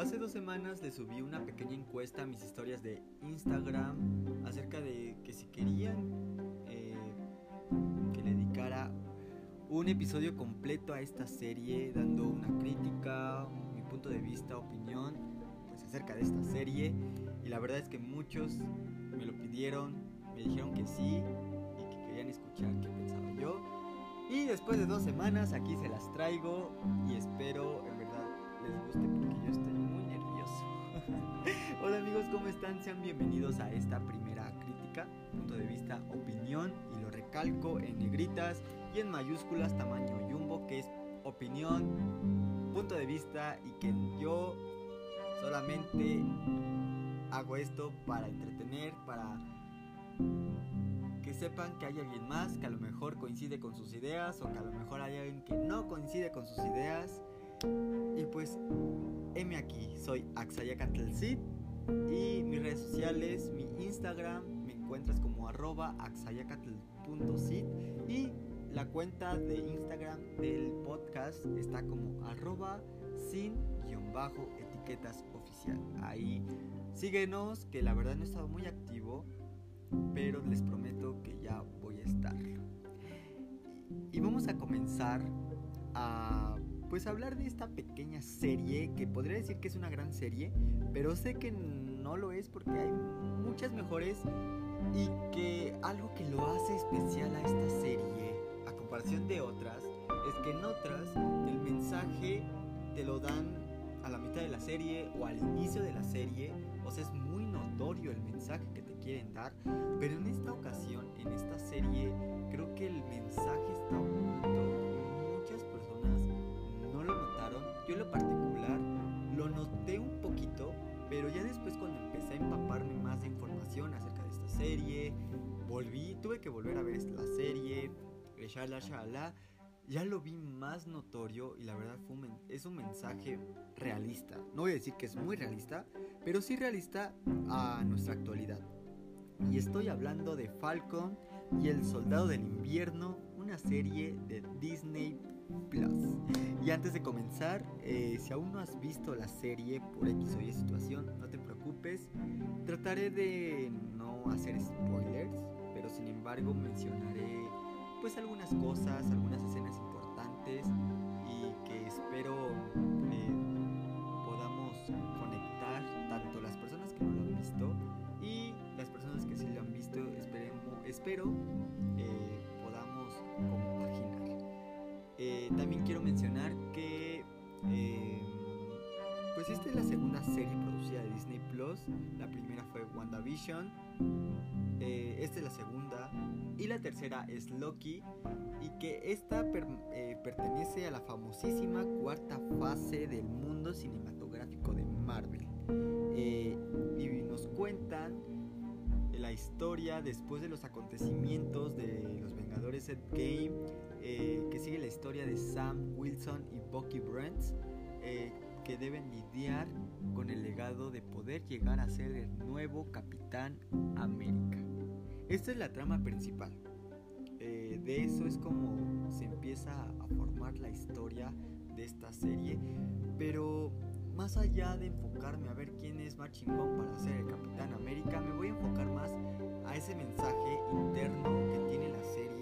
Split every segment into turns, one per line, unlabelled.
Hace dos semanas le subí una pequeña encuesta a mis historias de Instagram acerca de que si querían eh, que le dedicara un episodio completo a esta serie, dando una crítica, mi punto de vista, opinión, pues acerca de esta serie. Y la verdad es que muchos me lo pidieron, me dijeron que sí y que querían escuchar qué pensaba yo. Y después de dos semanas aquí se las traigo y espero en verdad les guste porque yo estoy ¿cómo están? Sean bienvenidos a esta primera crítica, punto de vista, opinión y lo recalco en negritas y en mayúsculas tamaño jumbo que es opinión, punto de vista y que yo solamente hago esto para entretener, para que sepan que hay alguien más que a lo mejor coincide con sus ideas o que a lo mejor hay alguien que no coincide con sus ideas. Y pues, heme aquí, soy Axayacatelcid y mis redes sociales, mi Instagram, me encuentras como arroba axayacatl.cid y la cuenta de Instagram del podcast está como arroba sin guion bajo etiquetas oficial. Ahí síguenos, que la verdad no he estado muy activo pero les prometo que ya voy a estar. Y vamos a comenzar a pues hablar de esta pequeña serie que podría decir que es una gran serie, pero sé que no lo es porque hay muchas mejores y que algo que lo hace especial a esta serie a comparación de otras es que en otras el mensaje te lo dan a la mitad de la serie o al inicio de la serie, o sea, es muy notorio el mensaje que te quieren dar, pero en esta ocasión, en esta serie, creo que el mensaje está información acerca de esta serie, volví, tuve que volver a ver la serie, shala, shala, ya lo vi más notorio y la verdad fue es un mensaje realista. No voy a decir que es muy realista, pero sí realista a nuestra actualidad. Y estoy hablando de Falcon y el Soldado del Invierno, una serie de Disney Plus. Y antes de comenzar, eh, si aún no has visto la serie por X o Y situación, no te preocupes. Trataré de no hacer spoilers, pero sin embargo mencionaré pues algunas cosas, algunas escenas importantes y que espero eh, podamos conectar tanto las personas que no lo han visto y las personas que sí lo han visto, esperemos, espero también quiero mencionar que pues esta es la segunda serie producida de Disney Plus. La primera fue WandaVision. esta es la segunda y la tercera es Loki y que esta eh, pertenece a la famosísima cuarta fase del mundo cinematográfico de Marvel. Eh, y nos cuentan la historia después de los acontecimientos de los Vengadores Endgame, eh, que sigue la historia de Sam Wilson y Bucky Brent, que deben lidiar con el legado de poder llegar a ser el nuevo Capitán América. Esta es la trama principal. Eh, de eso es como se empieza a formar la historia de esta serie. Pero más allá de enfocarme a ver quién es más chingón para ser el Capitán América, me voy a enfocar más a ese mensaje interno que tiene la serie.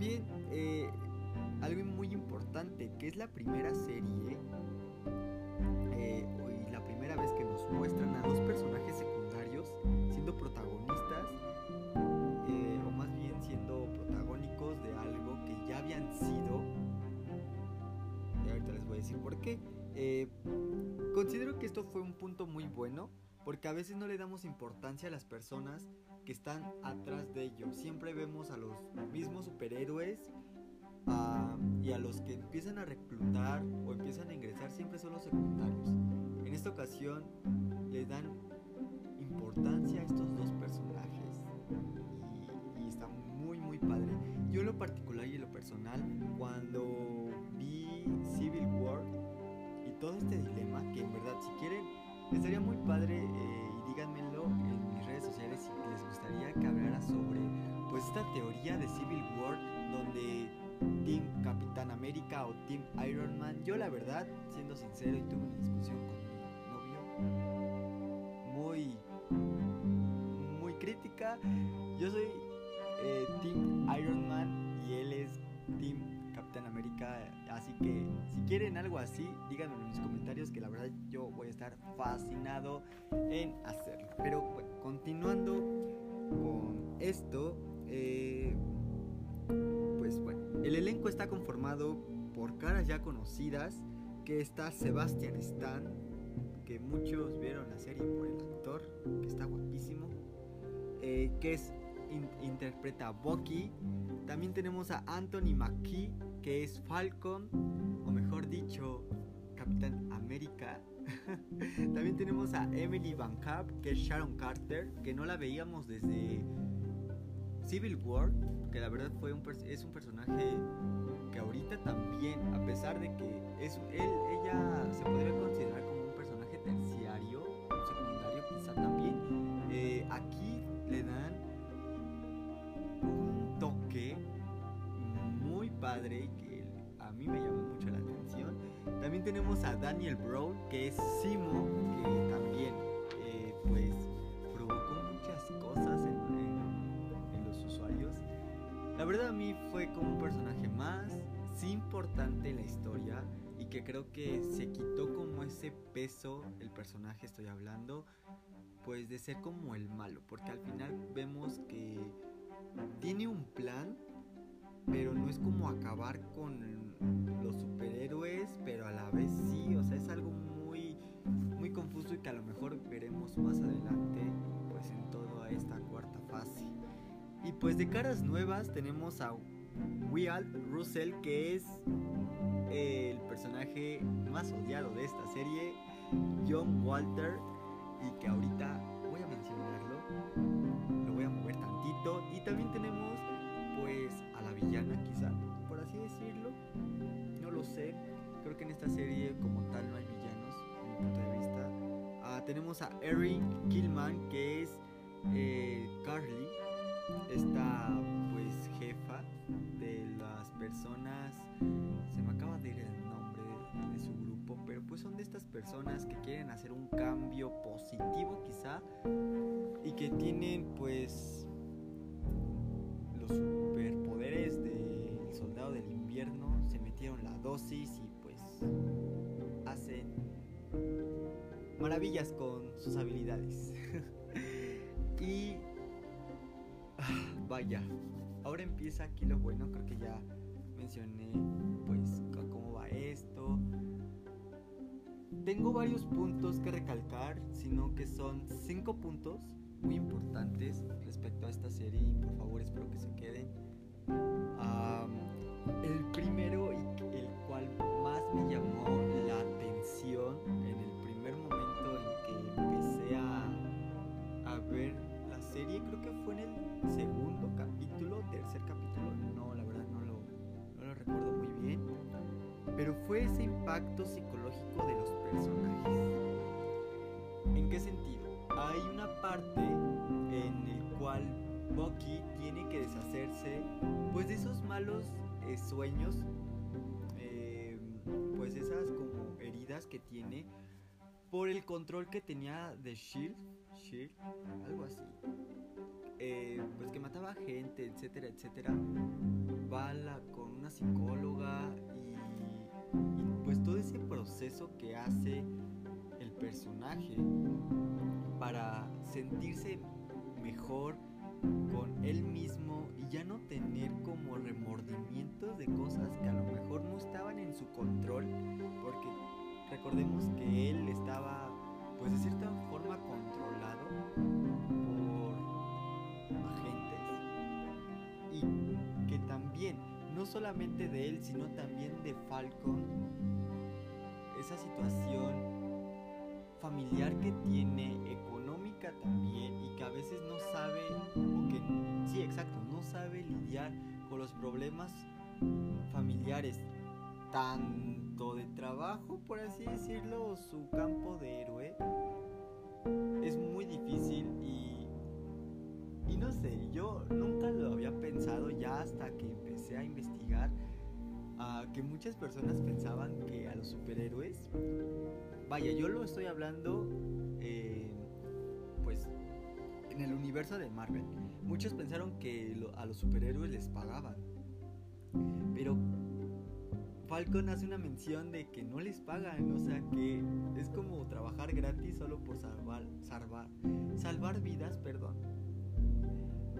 También eh, algo muy importante, que es la primera serie vez que nos muestran a dos personajes secundarios siendo protagonistas, eh, o más bien siendo protagónicos de algo que ya habían sido. Y ahorita les voy a decir por qué. Eh, considero que esto fue un punto muy bueno porque a veces no le damos importancia a las personas que están atrás de ellos. Siempre vemos a los mismos superhéroes y a los que empiezan a reclutar o empiezan a ingresar siempre son los secundarios. En esta ocasión le dan importancia a estos dos personajes y, está muy muy padre. Yo en lo particular y en lo personal, cuando vi Civil War y todo este dilema, que en verdad si quieren, estaría muy padre eh, y díganmelo en mis redes sociales si les gustaría que hablara sobre pues esta teoría de Civil War donde Team Capitán América o Team Iron Man. Yo la verdad, siendo sincero y tuve una discusión con mi novio muy muy crítica. Yo soy Así que si quieren algo así, díganme en los comentarios que la verdad yo voy a estar fascinado en hacerlo. Pero bueno, continuando con esto, eh, pues bueno, el elenco está conformado por caras ya conocidas, que está Sebastian Stan, que muchos vieron la serie por el actor, que está guapísimo, eh, que es interpreta a Bucky. También tenemos a Anthony McKee, que es Falcon, o mejor dicho, Capitán América. También tenemos a Emily Van Camp, que es Sharon Carter, que no la veíamos desde Civil War, que la verdad fue un es un personaje que ahorita también, a pesar de que él, ella se podría considerar como un personaje terciario, También tenemos a Daniel Brown, que es Simo, que también eh, pues provocó muchas cosas en la verdad a mí fue como un personaje más, sí importante en la historia y que creo que se quitó como ese peso, el personaje estoy hablando, pues de ser como el malo, porque al final vemos que tiene un plan, pero no es como acabar con pues de caras nuevas tenemos a Wyatt Russell, que es el personaje más odiado de esta serie, John Walter, y que ahorita voy a mencionarlo, lo voy a mover tantito. Y también tenemos pues a la villana quizá, por así decirlo, no lo sé, creo que en esta serie como tal no hay villanos, en mi punto de vista. Ah, tenemos a Erin Killman, que es eh, Carly esta pues jefa de las personas, se me acaba de ir el nombre de, su grupo, pero pues son de estas personas que quieren hacer un cambio positivo quizá y que tienen pues los superpoderes del soldado del invierno, se metieron la dosis y pues hacen maravillas con sus habilidades. y vaya, ahora empieza aquí lo bueno, creo que ya mencioné pues cómo va esto. Tengo varios puntos que recalcar, sino que son cinco puntos muy importantes respecto a esta serie y por favor espero que se queden. el primero y el cual más me llamó la tercer capítulo, no, la verdad no lo, no lo recuerdo muy bien, pero fue ese impacto psicológico de los personajes. ¿En qué sentido? Hay una parte en el cual Bucky tiene que deshacerse pues de esos malos eh, sueños, eh, pues esas como heridas que tiene por el control que tenía de Shield, Shield, algo así. Eh, pues que mataba gente, etcétera, etcétera, va con una psicóloga y, pues todo ese proceso que hace el personaje para sentirse mejor con él mismo y ya no tener como remordimientos de cosas que a lo mejor no estaban en su control, porque recordemos que él estaba pues de cierta forma controlado no solamente de él, sino también de Falcon, esa situación familiar que tiene, económica también, y que a veces no sabe, o que, sí, exacto, no sabe lidiar con los problemas familiares, tanto de trabajo, por así decirlo, su campo de héroe, es muy a investigar que muchas personas pensaban que a los superhéroes, vaya, yo lo estoy hablando, eh, pues, en el universo de Marvel, muchos pensaron que a los superhéroes les pagaban, pero Falcon hace una mención de que no les pagan, o sea que es como trabajar gratis solo por salvar, salvar, salvar vidas, perdón.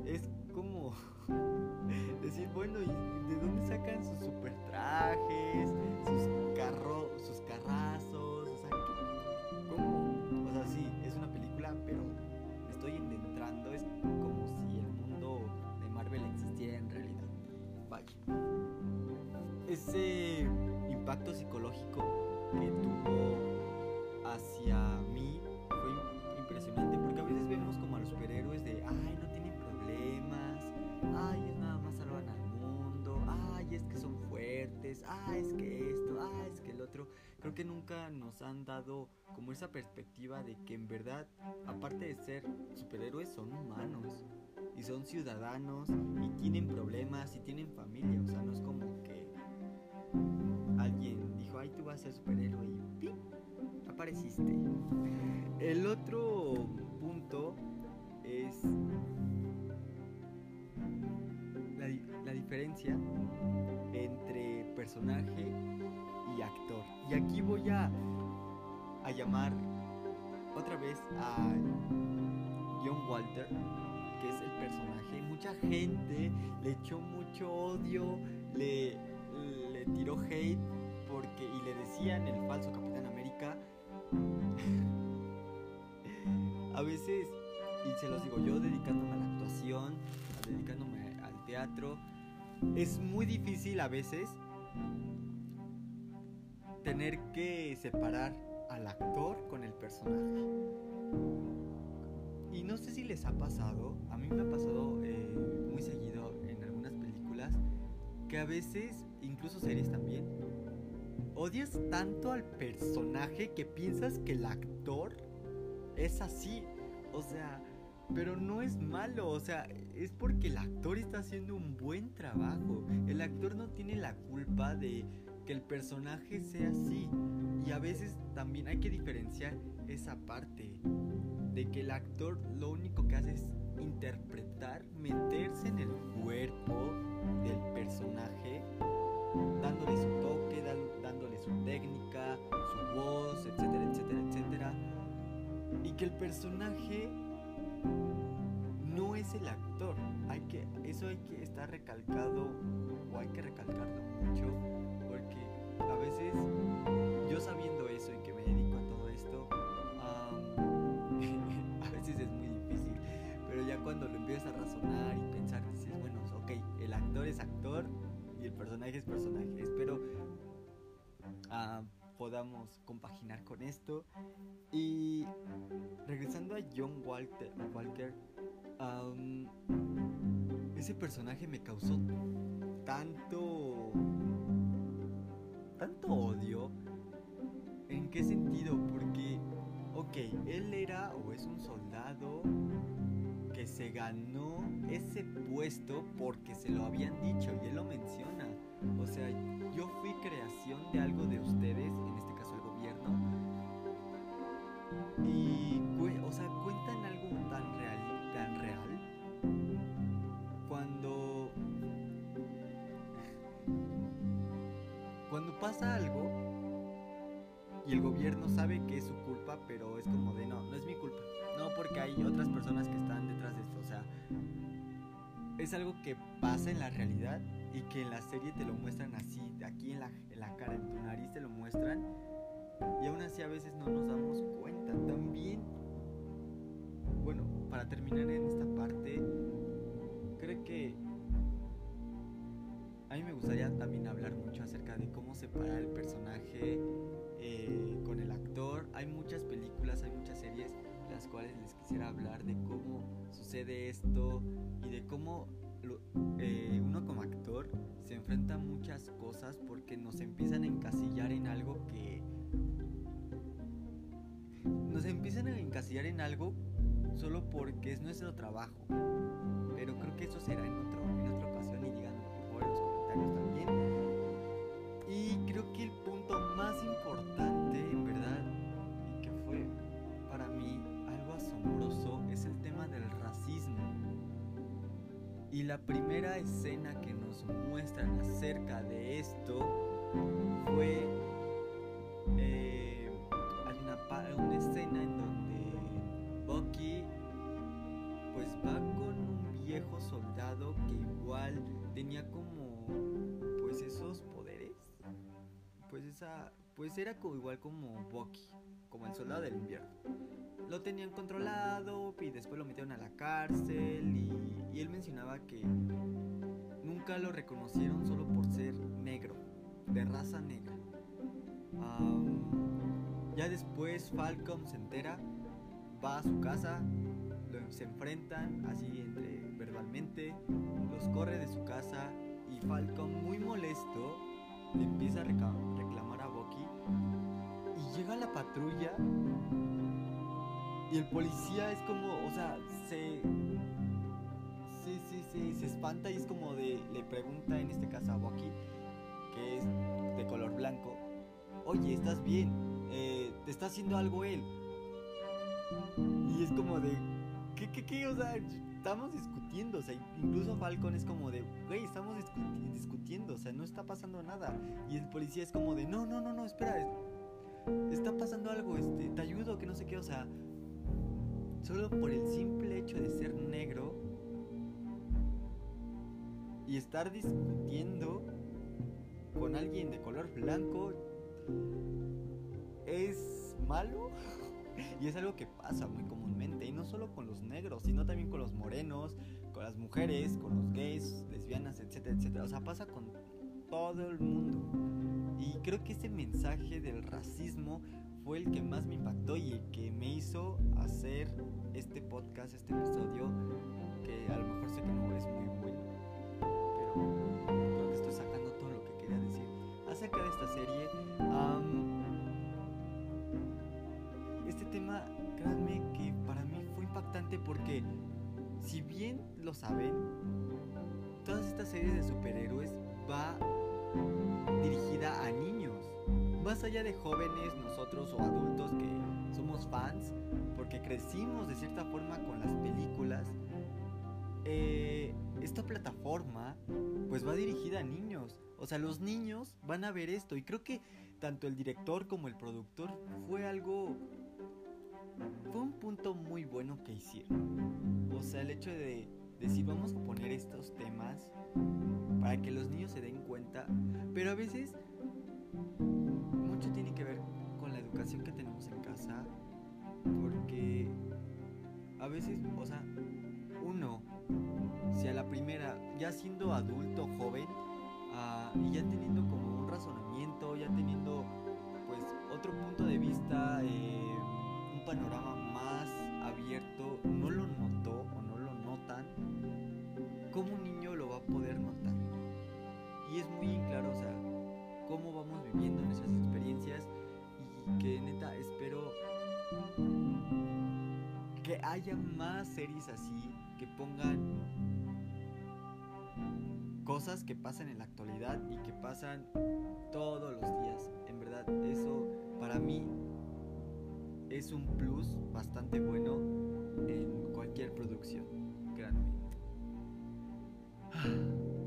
Es como decir, bueno, ¿y de dónde sacan sus super nos han dado como esa perspectiva de que en verdad, aparte de ser superhéroes, son humanos y son ciudadanos y tienen problemas y tienen familia, o sea, no es como que alguien dijo, ay, tú vas a ser superhéroe y ¡pim! apareciste. El otro punto es la, diferencia entre personaje y actor. Y aquí voy a, a llamar otra vez a John Walter, que es el personaje. Mucha gente le echó mucho odio, le, le tiró hate porque y le decían el falso Capitán América. a veces, y se los digo yo, dedicándome a la actuación, dedicándome al teatro, es muy difícil a veces tener que separar al actor con el personaje. Y no sé si les ha pasado, a mí me ha pasado eh, muy seguido en algunas películas, que a veces, incluso series también, odias tanto al personaje que piensas que el actor es así. O sea, pero no es malo, o sea, es porque el actor está haciendo un buen trabajo. El actor no tiene la culpa de que el personaje sea así. Y a veces también hay que diferenciar esa parte de que el actor lo único que hace es interpretar, meterse en el cuerpo del personaje, dándole su toque, dándole su técnica, su voz, etcétera, etcétera, etcétera. Y que el personaje no es el actor. Hay que, eso hay que estar recalcado o hay que recalcarlo podamos compaginar con esto. Y regresando a John Walter, Walker, ese personaje me causó tanto, tanto odio. ¿En qué sentido? Porque, ok, él era o es un soldado que se ganó ese puesto porque se lo habían dicho y él lo menciona. O sea, yo fui creación de algo de ustedes, en este caso el gobierno. Y, o sea, cuentan algo tan real, tan real. Cuando. Cuando pasa algo y el gobierno sabe que es su culpa, pero es como de no, no es mi culpa. No, porque hay otras personas que están detrás de esto. O sea, es algo que pasa en la realidad y que en la serie te lo muestran así, aquí en la, en la cara, en tu nariz te lo muestran y aún así a veces no nos damos cuenta. También, bueno, para terminar en esta parte, creo que a mí me gustaría también hablar mucho acerca de cómo separar el personaje eh, con el actor. Hay muchas películas, hay muchas series las cuales les quisiera hablar de cómo sucede esto y de cómo eh, uno como actor se enfrenta a muchas cosas porque nos empiezan a encasillar en algo que... Nos empiezan a encasillar en algo solo porque es nuestro trabajo. Pero creo que eso será en, en otra ocasión y digan por favor en los comentarios también. Y creo que el punto más importante la primera escena que nos muestran acerca de esto fue... Eh, hay una, una escena en donde Bucky pues va con un viejo soldado que igual tenía como pues esos poderes. Pues esa pues era como, igual como Bucky, como el soldado del invierno. Lo tenían controlado y después lo metieron a la cárcel y, él mencionaba que nunca lo reconocieron solo por ser negro, de raza negra. ya después Falcon se entera, va a su casa, se enfrentan así entre verbalmente, los corre de su casa y Falcon muy molesto le empieza a reclamar a Bucky y llega la patrulla y el policía es como, o sea, se se espanta y es como de le pregunta en este caso a Bucky que es de color blanco, "Oye, ¿estás bien? Eh, ¿te está haciendo algo él?" Y es como de ¿qué qué qué? O sea, estamos discutiendo, o sea, incluso Falcon es como de, güey, estamos discutiendo, o sea, no está pasando nada. Y el policía es como de, no, no, no, no, espera, está pasando algo, este, te ayudo, que no sé qué, o sea, solo por el simple hecho de ser negro y estar discutiendo con alguien de color blanco es malo. Y es algo que pasa muy comúnmente, y no solo con los negros, sino también con los morenos, con las mujeres, con los gays, lesbianas, etcétera, etcétera. O sea, pasa con todo el mundo. Y creo que ese mensaje del racismo fue el que más me impactó y el que me hizo hacer este podcast, este episodio, que a lo mejor sé que no es muy bueno, creo que estoy sacando todo lo que quería decir acerca de esta serie. tema, créanme que para mí fue impactante porque, si bien lo saben, todas estas series de superhéroes va dirigida a niños. Más allá de jóvenes, nosotros o adultos que somos fans, porque crecimos de cierta forma con las películas, eh, esta plataforma pues va dirigida a niños. O sea, los niños van a ver esto y creo que tanto el director como el productor fue algo fue un punto muy bueno que hicieron. O sea, el hecho de decir vamos a poner estos temas para que los niños se den cuenta, pero a veces mucho tiene que ver con la educación que tenemos en casa, porque a veces, o sea, uno, si a la primera, ya siendo adulto, joven, uh, y ya teniendo como un razonamiento, ya teniendo pues otro punto de vista, eh, panorama más abierto no lo notó o no lo notan, ¿cómo un niño lo va a poder notar? Y es muy claro, o sea, cómo vamos viviendo nuestras experiencias y que neta espero que haya más series así que pongan cosas que pasan en la actualidad y que pasan todos los días. En verdad, eso para mí es un plus bastante bueno en cualquier producción, créanme.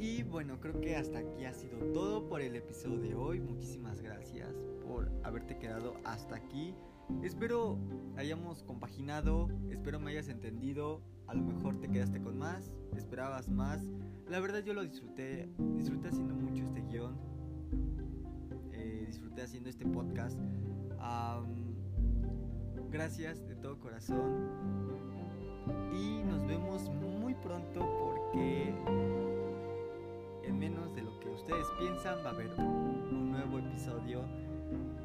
Y bueno, creo que hasta aquí ha sido todo por el episodio de hoy. Muchísimas gracias por haberte quedado hasta aquí. Espero hayamos compaginado, espero me hayas entendido. A lo mejor te quedaste con más, esperabas más. La verdad yo lo disfruté, disfruté haciendo mucho este guion, eh, disfruté haciendo este podcast. Gracias de todo corazón. Y nos vemos muy pronto porque en menos de lo que ustedes piensan va a haber un nuevo episodio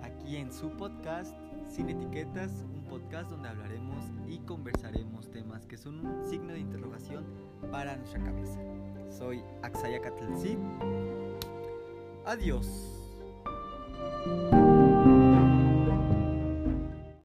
aquí en su podcast Sin Etiquetas, un podcast donde hablaremos y conversaremos temas que son un signo de interrogación para nuestra cabeza. Soy Axaya Catalcid. Adiós.